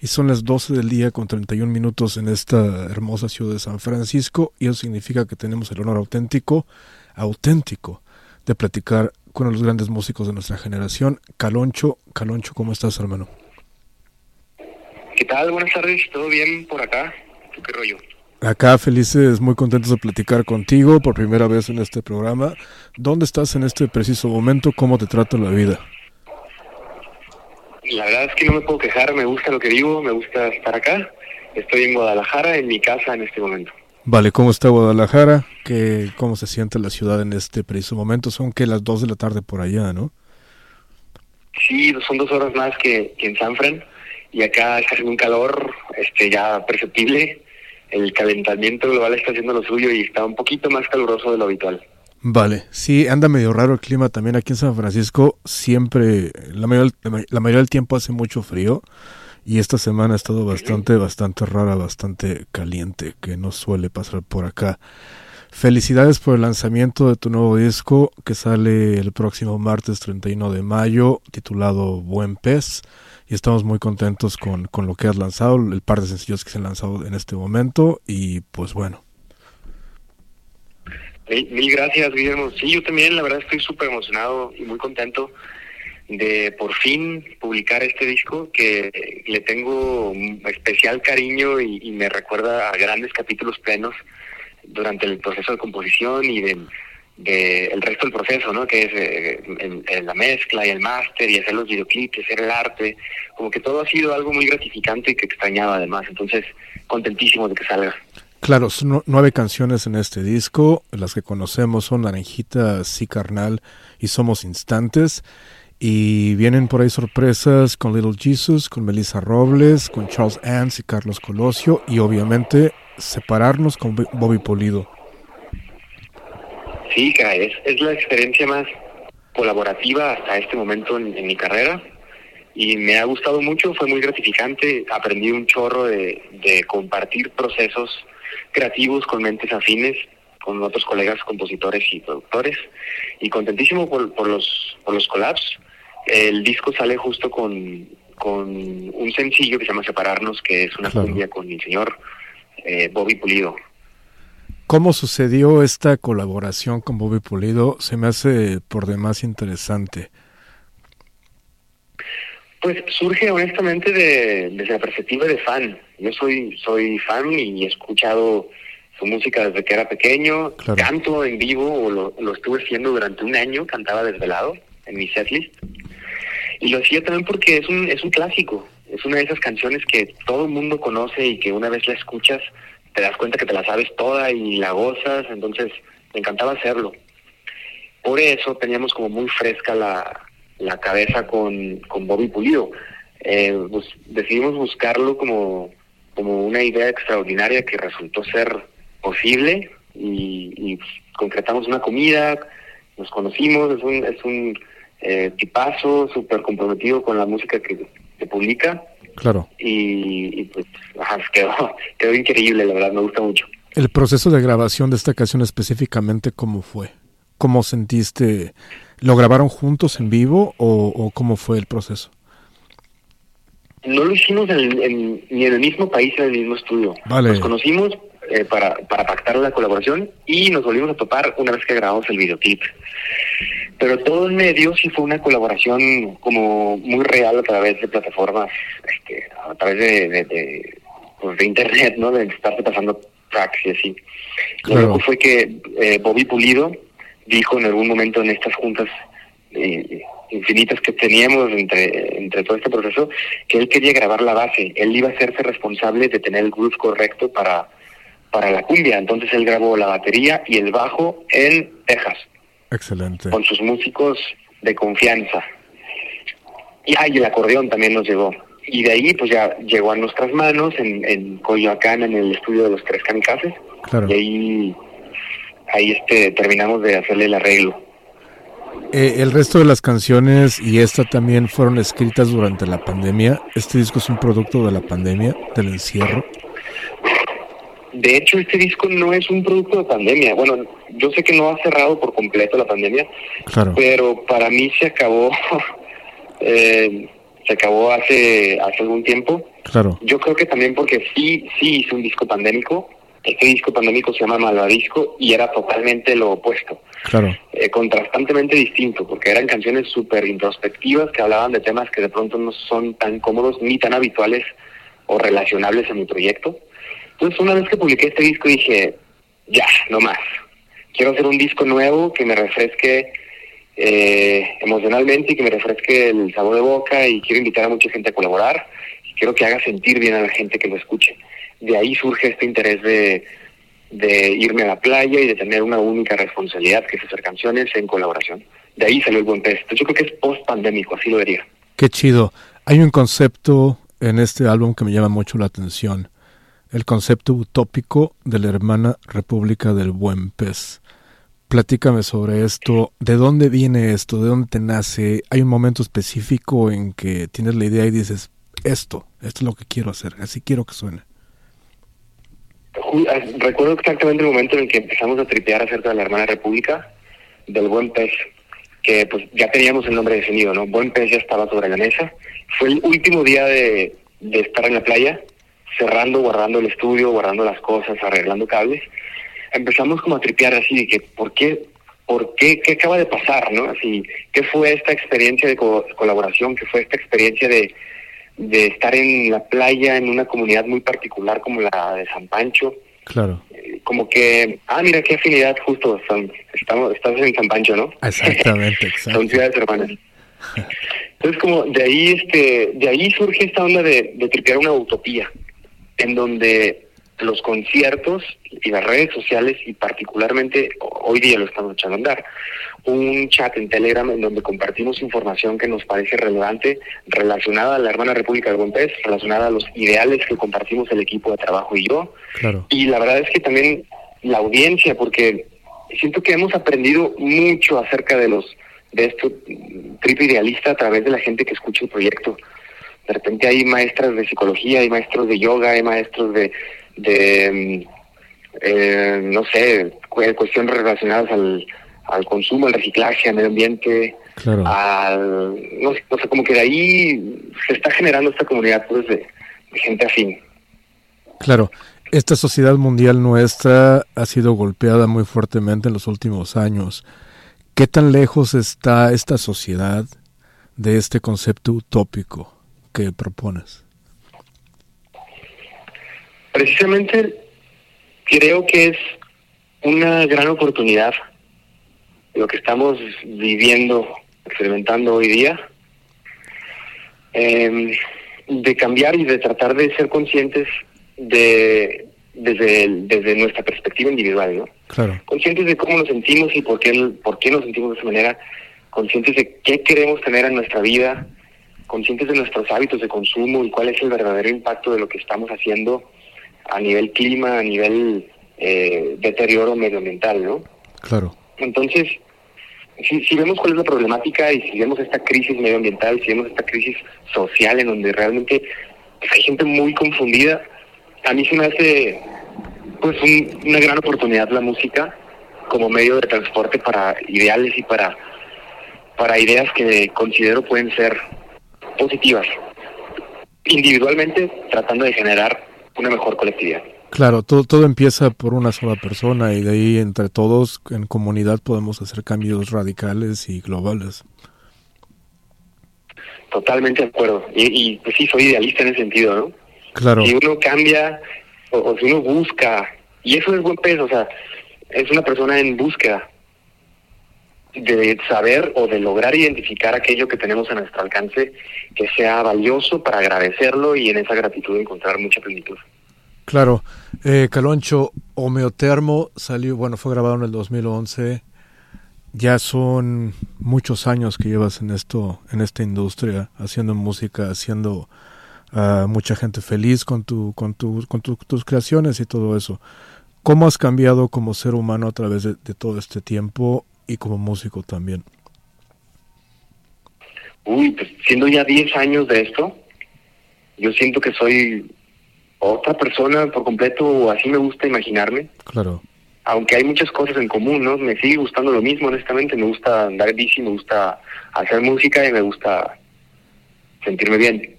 y son las 12 del día con 31 minutos en esta hermosa ciudad de San Francisco y eso significa que tenemos el honor auténtico, auténtico, de platicar con uno de los grandes músicos de nuestra generación, Caloncho. Caloncho, ¿cómo estás, hermano? ¿Qué tal? Buenas tardes, ¿todo bien por acá? qué rollo? Acá felices, muy contentos de platicar contigo por primera vez en este programa. ¿Dónde estás en este preciso momento? ¿Cómo te trata la vida? La verdad es que no me puedo quejar, me gusta lo que digo, me gusta estar acá. Estoy en Guadalajara, en mi casa en este momento. Vale, ¿cómo está Guadalajara? ¿Qué, ¿Cómo se siente la ciudad en este preciso momento? Son que las 2 de la tarde por allá, ¿no? Sí, son dos horas más que, en San Fran y acá está haciendo un calor este ya perceptible. El calentamiento global está haciendo lo suyo y está un poquito más caluroso de lo habitual. Vale, sí, anda medio raro el clima también aquí en San Francisco. Siempre, la mayoría, la mayoría del tiempo hace mucho frío y esta semana ha estado bastante, bastante rara, bastante caliente, que no suele pasar por acá. Felicidades por el lanzamiento de tu nuevo disco que sale el próximo martes 31 de mayo, titulado Buen Pez. Y estamos muy contentos con, con lo que has lanzado, el par de sencillos que se han lanzado en este momento. Y pues bueno, Mil, gracias, Guillermo. Sí, yo también, la verdad, estoy súper emocionado y muy contento de por fin publicar este disco que le tengo especial cariño y, me recuerda a grandes capítulos plenos durante el proceso de composición y de, el resto del proceso, ¿no? Que es eh, la mezcla y el máster y hacer los videoclips, hacer el arte, como que todo ha sido algo muy gratificante y que extrañaba además. Entonces, contentísimo de que salga. Claro, nueve canciones en este disco. Las que conocemos son Naranjita, Sí Carnal y Somos Instantes. Y vienen por ahí sorpresas con Little Jesus, con Melissa Robles, con Charles Ans y Carlos Colosio. Y obviamente separarnos con Bobby Polido. Sí, es, es la experiencia más colaborativa hasta este momento en, en, mi carrera y me ha gustado mucho, fue muy gratificante, aprendí un chorro de, de compartir procesos creativos con mentes afines, con otros colegas compositores y productores, y contentísimo por, por los, por los collabs. El disco sale justo con, con un sencillo que se llama Separarnos, que es una cumbia con mi señor eh, Bobby Pulido. ¿Cómo sucedió esta colaboración con Bobby Pulido? Se me hace por demás interesante. Pues surge honestamente de, desde la perspectiva de fan. Yo soy soy fan y he escuchado su música desde que era pequeño. Canto en vivo, o lo, lo estuve haciendo durante un año, cantaba desvelado en mi setlist. Y lo hacía también porque es un, es un clásico. Es una de esas canciones que todo el mundo conoce y que una vez la escuchas te das cuenta que te la sabes toda y la gozas. Entonces me encantaba hacerlo. Por eso teníamos como muy fresca la, la cabeza con, con Bobby Pulido. Eh, pues, decidimos buscarlo como, como una idea extraordinaria que resultó ser posible y, pues, concretamos una comida, nos conocimos, es un, es un eh, tipazo súper comprometido con la música que, se publica. Claro. Y, pues quedó, quedó increíble, la verdad, me gusta mucho. El proceso de grabación de esta canción específicamente, ¿cómo fue? ¿Cómo sentiste ¿Lo grabaron juntos en vivo o, cómo fue el proceso? No lo hicimos en, ni en el mismo país, en el mismo estudio. Nos conocimos eh, para, para pactar la colaboración y nos volvimos a topar una vez que grabamos el videoclip. Pero todo en medio sí fue una colaboración como muy real a través de plataformas, este, a través de, de, pues de internet, ¿no? De estarse pasando tracks y así. Lo que fue que eh, Bobby Pulido dijo en algún momento en estas juntas eh, infinitas que teníamos entre, entre todo este proceso, que él quería grabar la base, él iba a hacerse responsable de tener el groove correcto para, para la cumbia, entonces él grabó la batería y el bajo en Texas. Excelente. Con sus músicos de confianza. Y, ah, el acordeón también nos llegó. Y de ahí pues ya llegó a nuestras manos en, en Coyoacán, en el estudio de los tres kamikazes. Claro. Y ahí ahí este terminamos de hacerle el arreglo. Eh, el resto de las canciones y esta también fueron escritas durante la pandemia. Este disco es un producto de la pandemia, del encierro. De hecho, este disco no es un producto de pandemia. Bueno, yo sé que no ha cerrado por completo la pandemia, claro. pero para mí se acabó. eh, se acabó hace, hace algún tiempo. Claro. Yo creo que también porque sí, sí hice un disco pandémico. Este disco pandémico se llama Malvadisco y era totalmente lo opuesto. Claro. Eh, contrastantemente distinto, porque eran canciones súper introspectivas que hablaban de temas que de pronto no son tan cómodos ni tan habituales o relacionables en mi proyecto. Entonces, una vez que publiqué este disco dije, ya, no más. Quiero hacer un disco nuevo que me refresque eh, emocionalmente y que me refresque el sabor de boca y quiero invitar a mucha gente a colaborar y quiero que haga sentir bien a la gente que lo escuche. De ahí surge este interés de, irme a la playa y de tener una única responsabilidad, que es hacer canciones en colaboración. De ahí salió el buen pez. yo creo que es post-pandémico, así lo diría. Qué chido. Hay un concepto en este álbum que me llama mucho la atención. El concepto utópico de la hermana República del Buen Pez. Platícame sobre esto. ¿De dónde viene esto? ¿De dónde te nace? ¿Hay un momento específico en que tienes la idea y dices, esto, esto es lo que quiero hacer, así quiero que suene? Ah, recuerdo exactamente el momento en el que empezamos a tripear acerca de la hermana república, del buen pez, que pues ya teníamos el nombre definido, ¿no? Buen pez ya estaba sobre la mesa. Fue el último día de, de estar en la playa, cerrando, guardando el estudio, guardando las cosas, arreglando cables. Empezamos como a tripear así de que, ¿por qué? ¿Por qué? ¿Qué acaba de pasar, no? Así, ¿qué fue esta experiencia de colaboración? ¿Qué fue esta experiencia de de estar en la playa en una comunidad muy particular como la de San Pancho. Claro. Eh, como que, ah, mira qué afinidad justo, son, estamos, estás en San Pancho, ¿no? Exactamente, exacto. son ciudades hermanas. Entonces como de ahí este, de ahí surge esta onda de, de tripear una utopía, en donde los conciertos y las redes sociales y particularmente hoy día lo estamos echando a andar. Un chat en Telegram en donde compartimos información que nos parece relevante relacionada a la hermana República del Buen relacionada a los ideales que compartimos el equipo de trabajo y yo. Y la verdad es que también la audiencia, porque siento que hemos aprendido mucho acerca de los de esto trip idealista a través de la gente que escucha el proyecto. De repente hay maestras de psicología, hay maestros de yoga, hay maestros de de, eh, no sé, cuestiones relacionadas al, al consumo, al reciclaje, al medio ambiente, al, no, sé, como que de ahí se está generando esta comunidad pues, de, gente afín. Claro, esta sociedad mundial nuestra ha sido golpeada muy fuertemente en los últimos años. ¿Qué tan lejos está esta sociedad de este concepto utópico que propones? Precisamente creo que es una gran oportunidad lo que estamos viviendo, experimentando hoy día, em, de cambiar y de tratar de ser conscientes de desde, desde nuestra perspectiva individual, ¿no? Claro. Conscientes de cómo nos sentimos y por qué, por qué nos sentimos de esa manera, conscientes de qué queremos tener en nuestra vida, conscientes de nuestros hábitos de consumo y cuál es el verdadero impacto de lo que estamos haciendo a nivel clima, a nivel eh, deterioro medioambiental, ¿no? Claro. Entonces, si, si vemos cuál es la problemática y si vemos esta crisis medioambiental, si vemos esta crisis social en donde realmente hay gente muy confundida, a mí se me hace pues una gran oportunidad la música como medio de transporte para ideales y para para ideas que considero pueden ser positivas individualmente tratando de generar una mejor colectividad. Claro, todo, todo empieza por una sola persona y de ahí entre todos en comunidad podemos hacer cambios radicales y globales. Totalmente de acuerdo. Y, pues sí, soy idealista en ese sentido, ¿no? Claro. Si uno cambia o, si uno busca, y eso es buen peso, o sea, es una persona en búsqueda de saber o de lograr identificar aquello que tenemos a nuestro alcance que sea valioso para agradecerlo y en esa gratitud encontrar mucha plenitud. Claro, eh, Caloncho, Homeotermo salió, bueno, fue grabado en el 2011. Ya son muchos años que llevas en esto, en esta industria, haciendo música, haciendo a mucha gente feliz con tu, con tu, con tus creaciones y todo eso. ¿Cómo has cambiado como ser humano a través de todo este tiempo y como músico también? Uy, pues siendo ya 10 años de esto, yo siento que soy otra persona por completo, o así me gusta imaginarme. Claro. Aunque hay muchas cosas en común, ¿no? Me sigue gustando lo mismo, honestamente. Me gusta andar bici, me gusta hacer música y me gusta sentirme bien.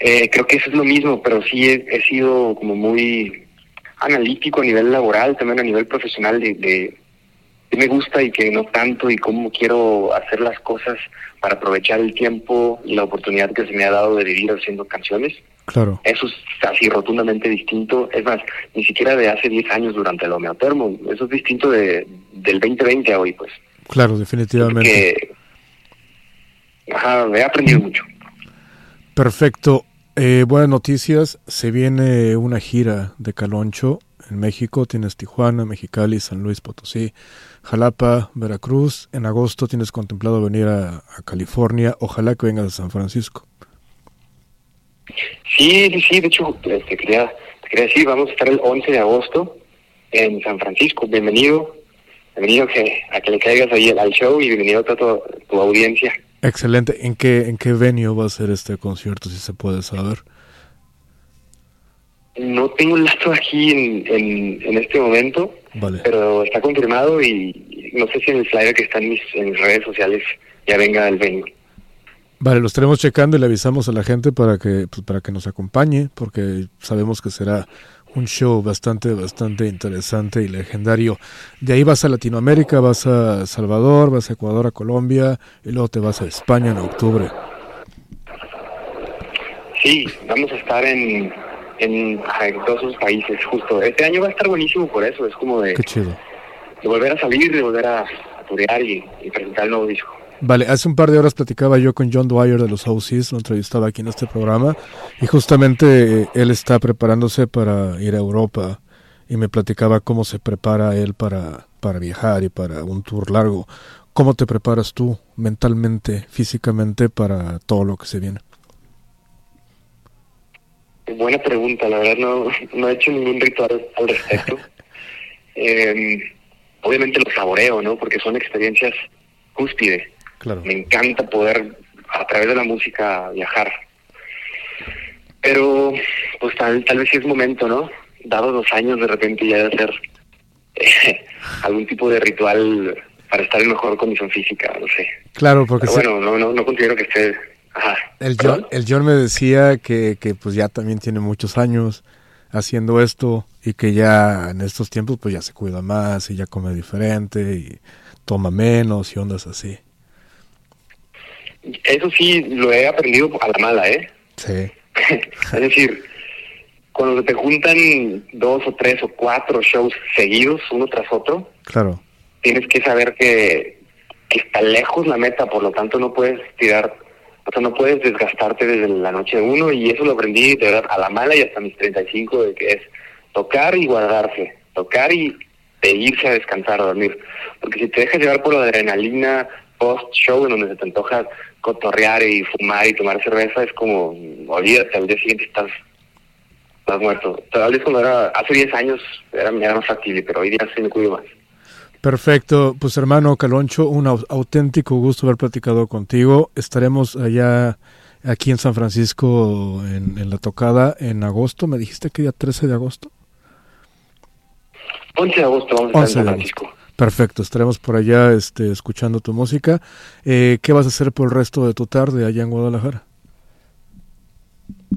Eh, creo que eso es lo mismo, pero sí he, sido como muy analítico a nivel laboral, también a nivel profesional de, de qué me gusta y qué no tanto y cómo quiero hacer las cosas para aprovechar el tiempo y la oportunidad que se me ha dado de vivir haciendo canciones. Claro. Eso es así rotundamente distinto. Es más, ni siquiera de hace 10 años durante el homeotermo. Eso es distinto de, del 2020 a hoy, pues. Claro, definitivamente. ajá, he aprendido mucho. Perfecto. Eh, buenas noticias. Se viene una gira de Caloncho en México. Tienes Tijuana, Mexicali, San Luis Potosí, Jalapa, Veracruz. En agosto tienes contemplado venir a, a California. Ojalá que vengas a San Francisco. Sí, sí, sí, de hecho, este, quería, quería decir, vamos a estar el 11 de agosto en San Francisco. Bienvenido, bienvenido que, a que le caigas ahí al show y bienvenido a toda tu, audiencia. Excelente. ¿En qué, ¿En qué venue va a ser este concierto, si se puede saber? No tengo el dato aquí en, en, este momento, pero está confirmado y no sé si en el flyer que está en mis, en mis redes sociales ya venga el venue. Vale, lo estaremos checando y le avisamos a la gente para que, pues, para que nos acompañe, porque sabemos que será un show bastante, bastante interesante y legendario. De ahí vas a Latinoamérica, vas a Salvador, vas a Ecuador, a Colombia y luego te vas a España en octubre. Sí, vamos a estar en, en, todos esos países, justo. Este año va a estar buenísimo por eso, es como de, Qué chido. de volver a salir, de volver a, a y, y presentar el nuevo disco. Vale, hace un par de horas platicaba yo con John Dwyer de los OCs, lo entrevistaba aquí en este programa, y justamente eh, él está preparándose para ir a Europa y me platicaba cómo se prepara él para, para viajar y para un tour largo. ¿Cómo te preparas tú mentalmente, físicamente para todo lo que se viene? Buena pregunta, la verdad no, no he hecho ningún ritual al respecto. Em, obviamente lo saboreo, ¿no? Porque son experiencias cúspide. Me encanta poder a través de la música viajar. Pero pues tal, tal vez sí es momento, ¿no? Dados los años de repente ya de hacer eh, algún tipo de ritual para estar en mejor condición física, no sé. Claro, porque... bueno, no, no, no considero que esté... El, John, el John me decía que, que pues ya también tiene muchos años haciendo esto y que ya en estos tiempos pues ya se cuida más y ya come diferente y toma menos y ondas así. Eso sí, lo he aprendido a la mala, ¿eh? Sí. es decir, cuando te juntan dos o tres o cuatro shows seguidos, uno tras otro, claro. tienes que saber que, está lejos la meta, por lo tanto no puedes tirar, o sea, no puedes desgastarte desde la noche uno, y eso lo aprendí de verdad a la mala y hasta mis 35, de que es tocar y guardarse, tocar y de irse a descansar, a dormir. Porque si te dejas llevar por la adrenalina post-show, en donde se te antoja cotorrear y fumar y tomar cerveza es como, olvídate, al día siguiente estás, estás muerto. Tal vez cuando era, hace 10 años era, era más factible, pero hoy día sí me cuido más. Perfecto, pues hermano Caloncho, un auténtico gusto haber platicado contigo. Estaremos allá aquí en San Francisco en, en la tocada en agosto. ¿Me dijiste que día 13 de agosto? 11 de agosto vamos a estar en San Francisco. Perfecto, estaremos por allá este, escuchando tu música. Eh, ¿Qué vas a hacer por el resto de tu tarde allá en Guadalajara?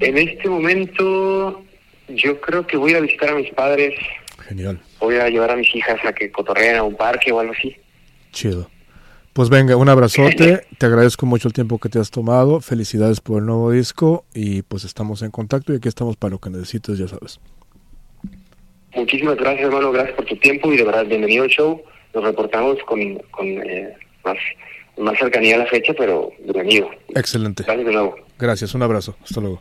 En este momento yo creo que voy a visitar a mis padres. Genial. Voy a llevar a mis hijas a que cotorreen a un parque o algo así. Chido. Pues venga, un abrazote, te agradezco mucho el tiempo que te has tomado, felicidades por el nuevo disco y pues estamos en contacto y aquí estamos para lo que necesites, ya sabes. Muchísimas gracias, hermano. Gracias por tu tiempo y de verdad, bienvenido al show. Nos reportamos con, con eh, más, más cercanía a la fecha, pero bienvenido. Excelente. Gracias de nuevo. Gracias, un abrazo. Hasta luego.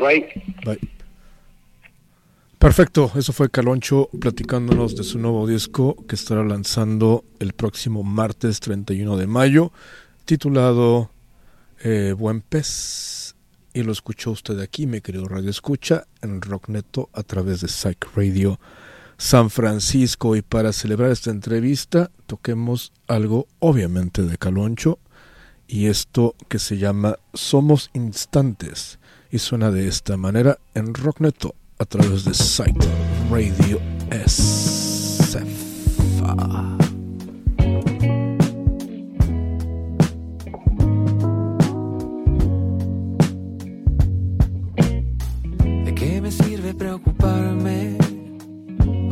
Bye. Bye. Perfecto, eso fue Caloncho platicándonos de su nuevo disco que estará lanzando el próximo martes 31 de mayo, titulado eh, Buen Pez y lo escuchó usted aquí, mi querido Radio Escucha, en Rockneto a través de Psych Radio San Francisco. Y para celebrar esta entrevista, toquemos algo obviamente de Caloncho y esto que se llama Somos Instantes y suena de esta manera en Rockneto a través de Site Radio SF.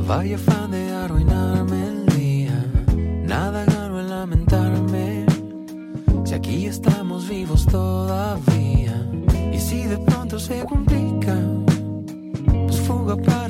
Vaya fan de arruinarme el día. Nada gano en lamentarme. Si aquí estamos vivos todavía. Y si de pronto se cumple pues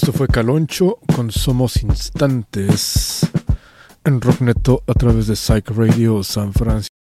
Esto fue Caloncho con Somos Instantes en Rockneto a través de Psych Radio San Francisco.